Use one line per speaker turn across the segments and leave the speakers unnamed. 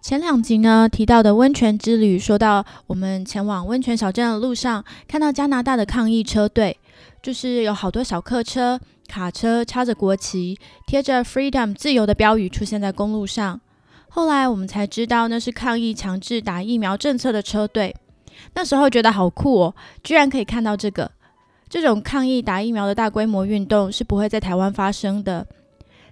前两集呢提到的温泉之旅，说到我们前往温泉小镇的路上，看到加拿大的抗议车队，就是有好多小客车、卡车，插着国旗，贴着 “Freedom” 自由的标语出现在公路上。后来我们才知道，那是抗议强制打疫苗政策的车队。那时候觉得好酷哦，居然可以看到这个这种抗议打疫苗的大规模运动，是不会在台湾发生的。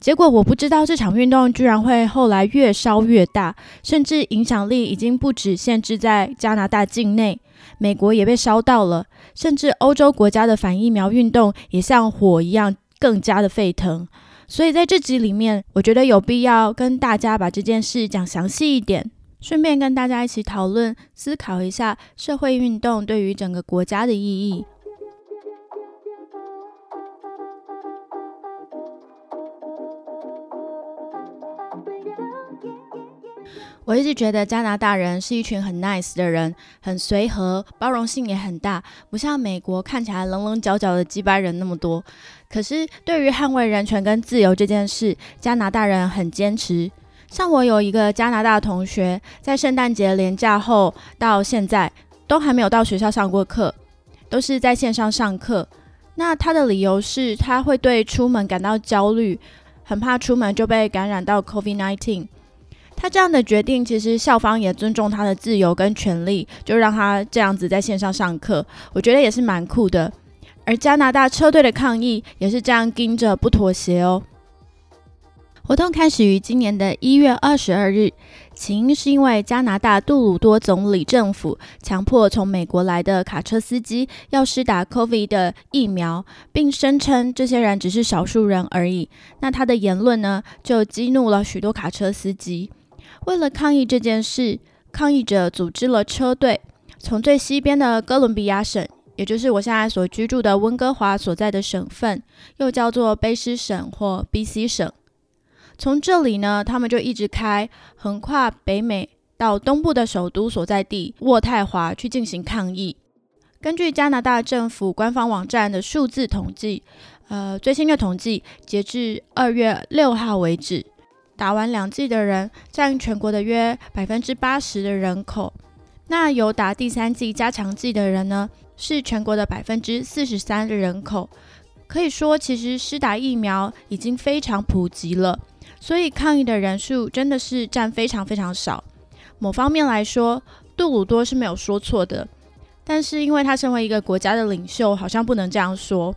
结果我不知道这场运动居然会后来越烧越大，甚至影响力已经不止限制在加拿大境内，美国也被烧到了，甚至欧洲国家的反疫苗运动也像火一样更加的沸腾。所以在这集里面，我觉得有必要跟大家把这件事讲详细一点，顺便跟大家一起讨论、思考一下社会运动对于整个国家的意义。我一直觉得加拿大人是一群很 nice 的人，很随和，包容性也很大，不像美国看起来棱棱角角的鸡巴人那么多。可是对于捍卫人权跟自由这件事，加拿大人很坚持。像我有一个加拿大同学，在圣诞节连假后到现在都还没有到学校上过课，都是在线上上课。那他的理由是他会对出门感到焦虑，很怕出门就被感染到 COVID-19。他这样的决定，其实校方也尊重他的自由跟权利，就让他这样子在线上上课。我觉得也是蛮酷的。而加拿大车队的抗议也是这样盯着不妥协哦。活动开始于今年的一月二十二日，起因是因为加拿大杜鲁多总理政府强迫从美国来的卡车司机要施打 COVID 的疫苗，并声称这些人只是少数人而已。那他的言论呢，就激怒了许多卡车司机。为了抗议这件事，抗议者组织了车队，从最西边的哥伦比亚省，也就是我现在所居住的温哥华所在的省份，又叫做卑诗省或 B.C 省。从这里呢，他们就一直开，横跨北美到东部的首都所在地渥太华去进行抗议。根据加拿大政府官方网站的数字统计，呃，最新的统计，截至二月六号为止。打完两剂的人占全国的约百分之八十的人口，那有打第三剂加强剂的人呢，是全国的百分之四十三的人口。可以说，其实施打疫苗已经非常普及了，所以抗议的人数真的是占非常非常少。某方面来说，杜鲁多是没有说错的，但是因为他身为一个国家的领袖，好像不能这样说。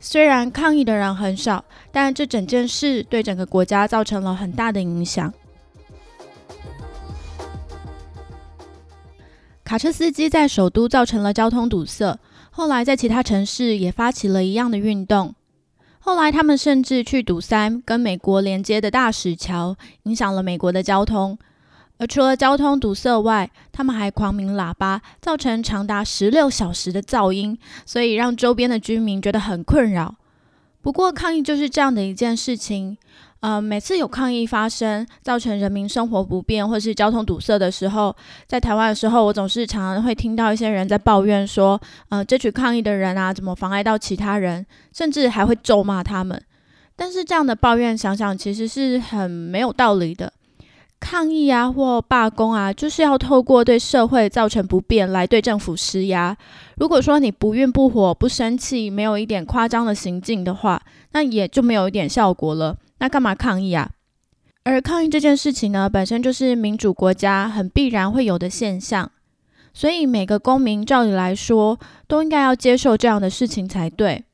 虽然抗议的人很少，但这整件事对整个国家造成了很大的影响。卡车司机在首都造成了交通堵塞，后来在其他城市也发起了一样的运动。后来他们甚至去堵塞跟美国连接的大石桥，影响了美国的交通。而除了交通堵塞外，他们还狂鸣喇叭，造成长达十六小时的噪音，所以让周边的居民觉得很困扰。不过，抗议就是这样的一件事情。呃，每次有抗议发生，造成人民生活不便或是交通堵塞的时候，在台湾的时候，我总是常常会听到一些人在抱怨说：“呃，这群抗议的人啊，怎么妨碍到其他人？”甚至还会咒骂他们。但是这样的抱怨，想想其实是很没有道理的。抗议啊，或罢工啊，就是要透过对社会造成不便来对政府施压。如果说你不愠不火、不生气，没有一点夸张的行径的话，那也就没有一点效果了。那干嘛抗议啊？而抗议这件事情呢，本身就是民主国家很必然会有的现象，所以每个公民照理来说都应该要接受这样的事情才对。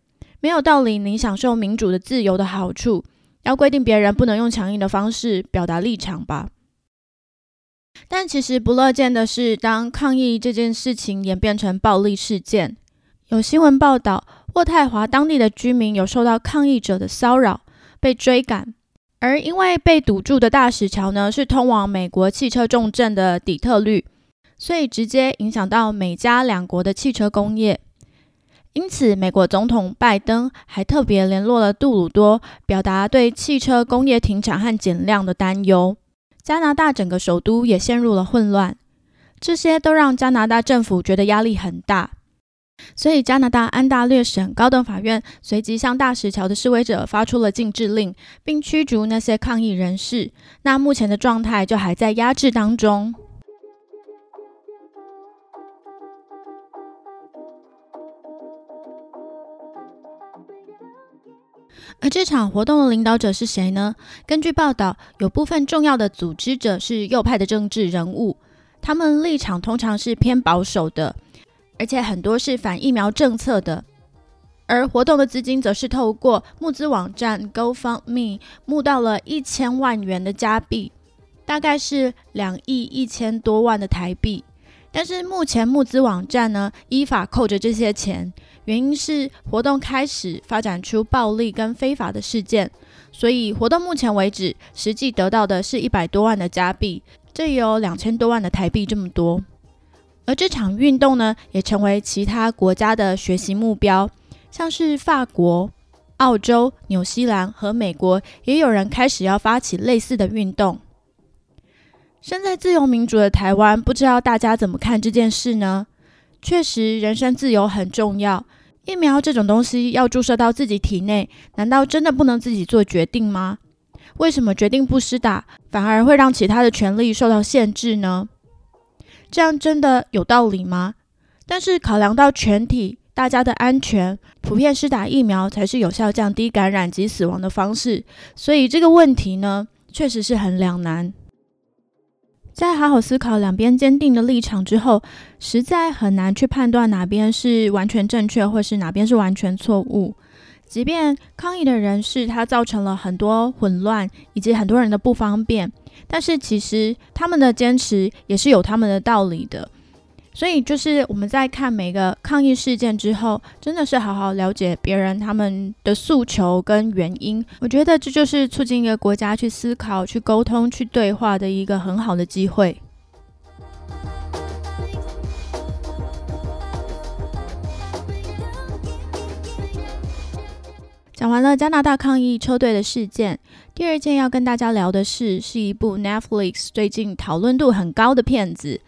没有道理，你享受民主的自由的好处，要规定别人不能用强硬的方式表达立场吧？但其实不乐见的是，当抗议这件事情演变成暴力事件，有新闻报道，渥太华当地的居民有受到抗议者的骚扰，被追赶，而因为被堵住的大石桥呢，是通往美国汽车重镇的底特律，所以直接影响到美加两国的汽车工业。因此，美国总统拜登还特别联络了杜鲁多，表达对汽车工业停产和减量的担忧。加拿大整个首都也陷入了混乱，这些都让加拿大政府觉得压力很大。所以，加拿大安大略省高等法院随即向大石桥的示威者发出了禁制令，并驱逐那些抗议人士。那目前的状态就还在压制当中。而这场活动的领导者是谁呢？根据报道，有部分重要的组织者是右派的政治人物，他们立场通常是偏保守的，而且很多是反疫苗政策的。而活动的资金则是透过募资网站 GoFundMe 募到了一千万元的加币，大概是两亿一千多万的台币。但是目前募资网站呢，依法扣着这些钱。原因是活动开始发展出暴力跟非法的事件，所以活动目前为止实际得到的是一百多万的加币，这也有两千多万的台币这么多。而这场运动呢，也成为其他国家的学习目标，像是法国、澳洲、纽西兰和美国，也有人开始要发起类似的运动。身在自由民主的台湾，不知道大家怎么看这件事呢？确实，人身自由很重要。疫苗这种东西要注射到自己体内，难道真的不能自己做决定吗？为什么决定不施打，反而会让其他的权利受到限制呢？这样真的有道理吗？但是考量到全体大家的安全，普遍施打疫苗才是有效降低感染及死亡的方式。所以这个问题呢，确实是很两难。在好好思考两边坚定的立场之后，实在很难去判断哪边是完全正确，或是哪边是完全错误。即便抗议的人士他造成了很多混乱以及很多人的不方便，但是其实他们的坚持也是有他们的道理的。所以，就是我们在看每个抗议事件之后，真的是好好了解别人他们的诉求跟原因。我觉得这就是促进一个国家去思考、去沟通、去对话的一个很好的机会。讲完了加拿大抗议车队的事件，第二件要跟大家聊的是，是一部 Netflix 最近讨论度很高的片子。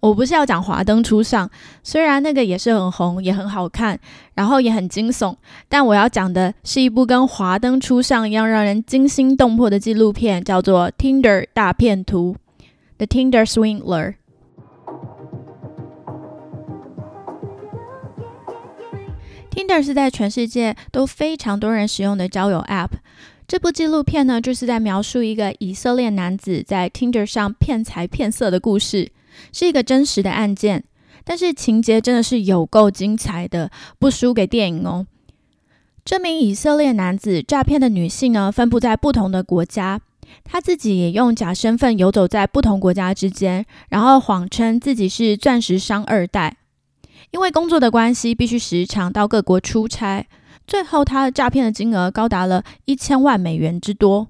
我不是要讲《华灯初上》，虽然那个也是很红，也很好看，然后也很惊悚，但我要讲的是一部跟《华灯初上》一样让人惊心动魄的纪录片，叫做《Tinder 大片图》（The Tinder Swindler）。Tinder 是在全世界都非常多人使用的交友 App。这部纪录片呢，就是在描述一个以色列男子在 Tinder 上骗财骗色的故事。是一个真实的案件，但是情节真的是有够精彩的，不输给电影哦。这名以色列男子诈骗的女性呢，分布在不同的国家，他自己也用假身份游走在不同国家之间，然后谎称自己是钻石商二代，因为工作的关系，必须时常到各国出差，最后他诈骗的金额高达了一千万美元之多。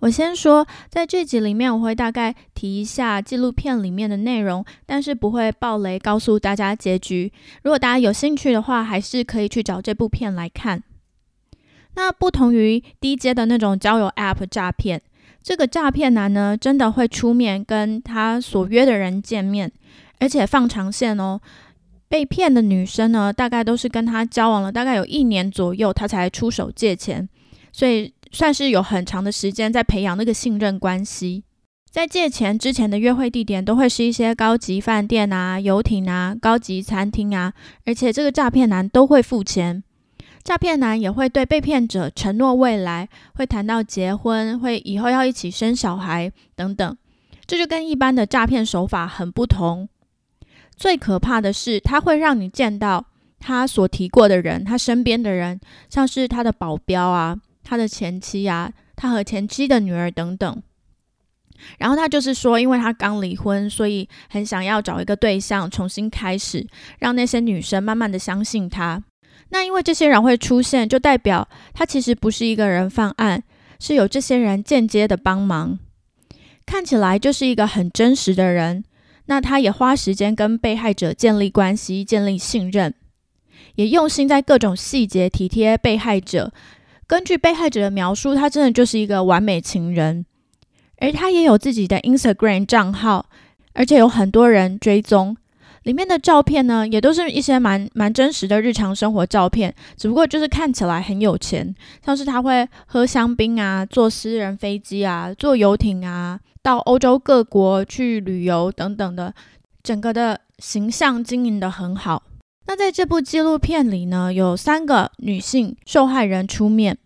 我先说，在这集里面，我会大概提一下纪录片里面的内容，但是不会爆雷，告诉大家结局。如果大家有兴趣的话，还是可以去找这部片来看。那不同于低阶的那种交友 App 诈骗，这个诈骗男呢，真的会出面跟他所约的人见面，而且放长线哦。被骗的女生呢，大概都是跟他交往了大概有一年左右，他才出手借钱，所以。算是有很长的时间在培养那个信任关系，在借钱之前的约会地点都会是一些高级饭店啊、游艇啊、高级餐厅啊，而且这个诈骗男都会付钱，诈骗男也会对被骗者承诺未来，会谈到结婚，会以后要一起生小孩等等，这就跟一般的诈骗手法很不同。最可怕的是，他会让你见到他所提过的人，他身边的人，像是他的保镖啊。他的前妻呀，他和前妻的女儿等等，然后他就是说，因为他刚离婚，所以很想要找一个对象重新开始，让那些女生慢慢的相信他。那因为这些人会出现，就代表他其实不是一个人犯案，是有这些人间接的帮忙，看起来就是一个很真实的人。那他也花时间跟被害者建立关系、建立信任，也用心在各种细节体贴被害者。根据被害者的描述，他真的就是一个完美情人。而他也有自己的 Instagram 账号，而且有很多人追踪。里面的照片呢，也都是一些蛮蛮真实的日常生活照片，只不过就是看起来很有钱，像是他会喝香槟啊，坐私人飞机啊，坐游艇啊，到欧洲各国去旅游等等的，整个的形象经营的很好。那在这部纪录片里呢，有三个女性受害人出面，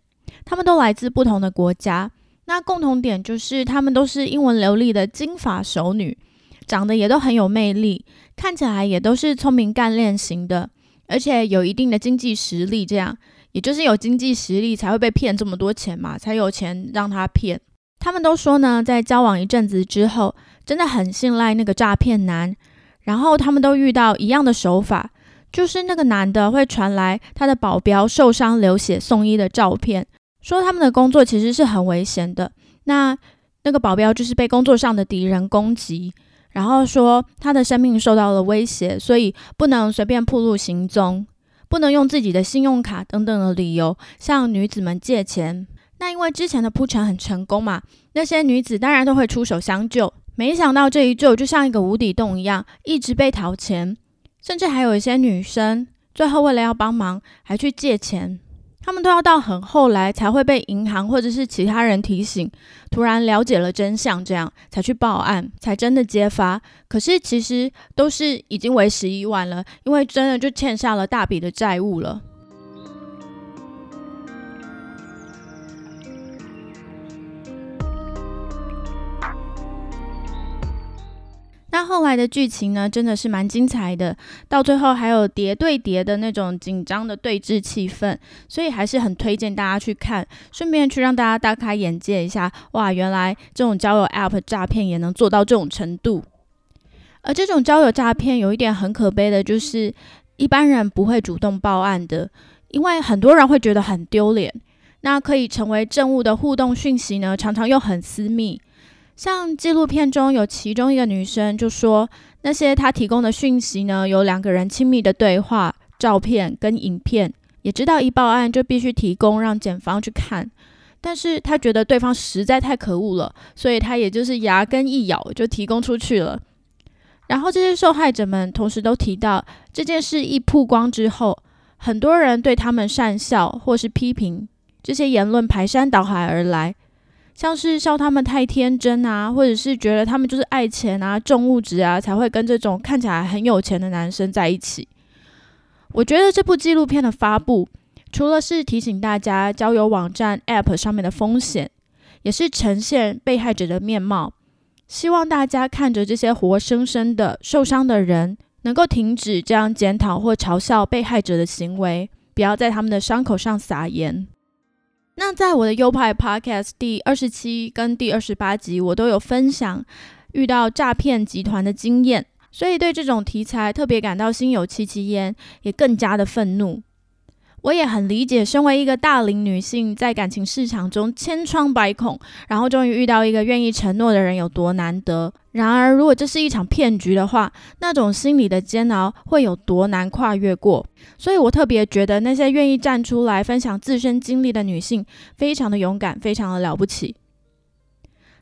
她们都来自不同的国家，那共同点就是她们都是英文流利的金发熟女。长得也都很有魅力，看起来也都是聪明干练型的，而且有一定的经济实力。这样，也就是有经济实力才会被骗这么多钱嘛，才有钱让他骗。他们都说呢，在交往一阵子之后，真的很信赖那个诈骗男。然后他们都遇到一样的手法，就是那个男的会传来他的保镖受伤流血送医的照片，说他们的工作其实是很危险的。那那个保镖就是被工作上的敌人攻击。然后说他的生命受到了威胁，所以不能随便暴露行踪，不能用自己的信用卡等等的理由向女子们借钱。那因为之前的铺陈很成功嘛，那些女子当然都会出手相救。没想到这一救就像一个无底洞一样，一直被掏钱，甚至还有一些女生最后为了要帮忙，还去借钱。他们都要到很后来才会被银行或者是其他人提醒，突然了解了真相，这样才去报案，才真的揭发。可是其实都是已经为时已晚了，因为真的就欠下了大笔的债务了。那后来的剧情呢，真的是蛮精彩的，到最后还有叠对叠的那种紧张的对峙气氛，所以还是很推荐大家去看，顺便去让大家大开眼界一下，哇，原来这种交友 App 诈骗也能做到这种程度。而这种交友诈骗有一点很可悲的，就是一般人不会主动报案的，因为很多人会觉得很丢脸。那可以成为证物的互动讯息呢，常常又很私密。像纪录片中有其中一个女生就说，那些她提供的讯息呢，有两个人亲密的对话、照片跟影片，也知道一报案就必须提供让检方去看，但是她觉得对方实在太可恶了，所以她也就是牙根一咬就提供出去了。然后这些受害者们同时都提到，这件事一曝光之后，很多人对他们讪笑或是批评，这些言论排山倒海而来。像是笑他们太天真啊，或者是觉得他们就是爱钱啊、重物质啊，才会跟这种看起来很有钱的男生在一起。我觉得这部纪录片的发布，除了是提醒大家交友网站 App 上面的风险，也是呈现被害者的面貌。希望大家看着这些活生生的受伤的人，能够停止这样检讨或嘲笑被害者的行为，不要在他们的伤口上撒盐。那在我的优派 Podcast 第二十七跟第二十八集，我都有分享遇到诈骗集团的经验，所以对这种题材特别感到心有戚戚焉，也更加的愤怒。我也很理解，身为一个大龄女性，在感情市场中千疮百孔，然后终于遇到一个愿意承诺的人有多难得。然而，如果这是一场骗局的话，那种心理的煎熬会有多难跨越过？所以我特别觉得那些愿意站出来分享自身经历的女性，非常的勇敢，非常的了不起。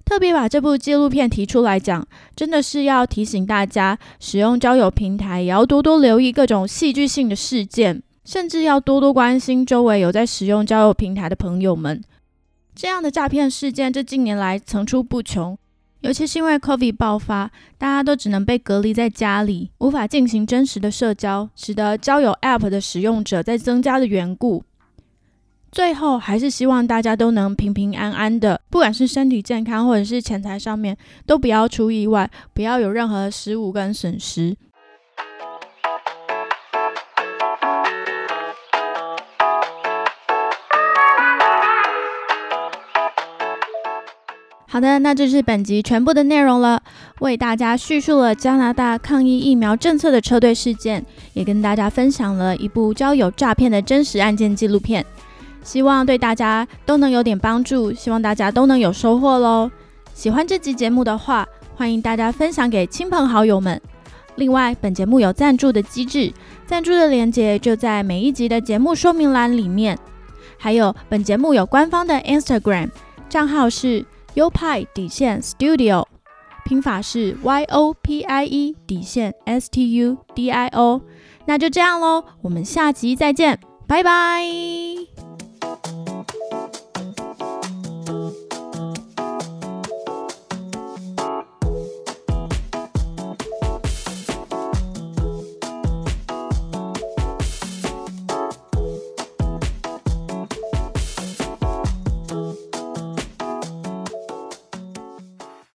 特别把这部纪录片提出来讲，真的是要提醒大家，使用交友平台也要多多留意各种戏剧性的事件。甚至要多多关心周围有在使用交友平台的朋友们。这样的诈骗事件，这近年来层出不穷。尤其是因为 COVID 爆发，大家都只能被隔离在家里，无法进行真实的社交，使得交友 App 的使用者在增加的缘故。最后，还是希望大家都能平平安安的，不管是身体健康或者是钱财上面，都不要出意外，不要有任何失误跟损失。好的，那这是本集全部的内容了。为大家叙述了加拿大抗疫疫苗政策的车队事件，也跟大家分享了一部交友诈骗的真实案件纪录片。希望对大家都能有点帮助，希望大家都能有收获喽。喜欢这集节目的话，欢迎大家分享给亲朋好友们。另外，本节目有赞助的机制，赞助的链接就在每一集的节目说明栏里面。还有，本节目有官方的 Instagram 账号是 U 派底线 Studio，拼法是 Y O P I E 底线 S T U D I O。那就这样喽，我们下集再见，拜拜。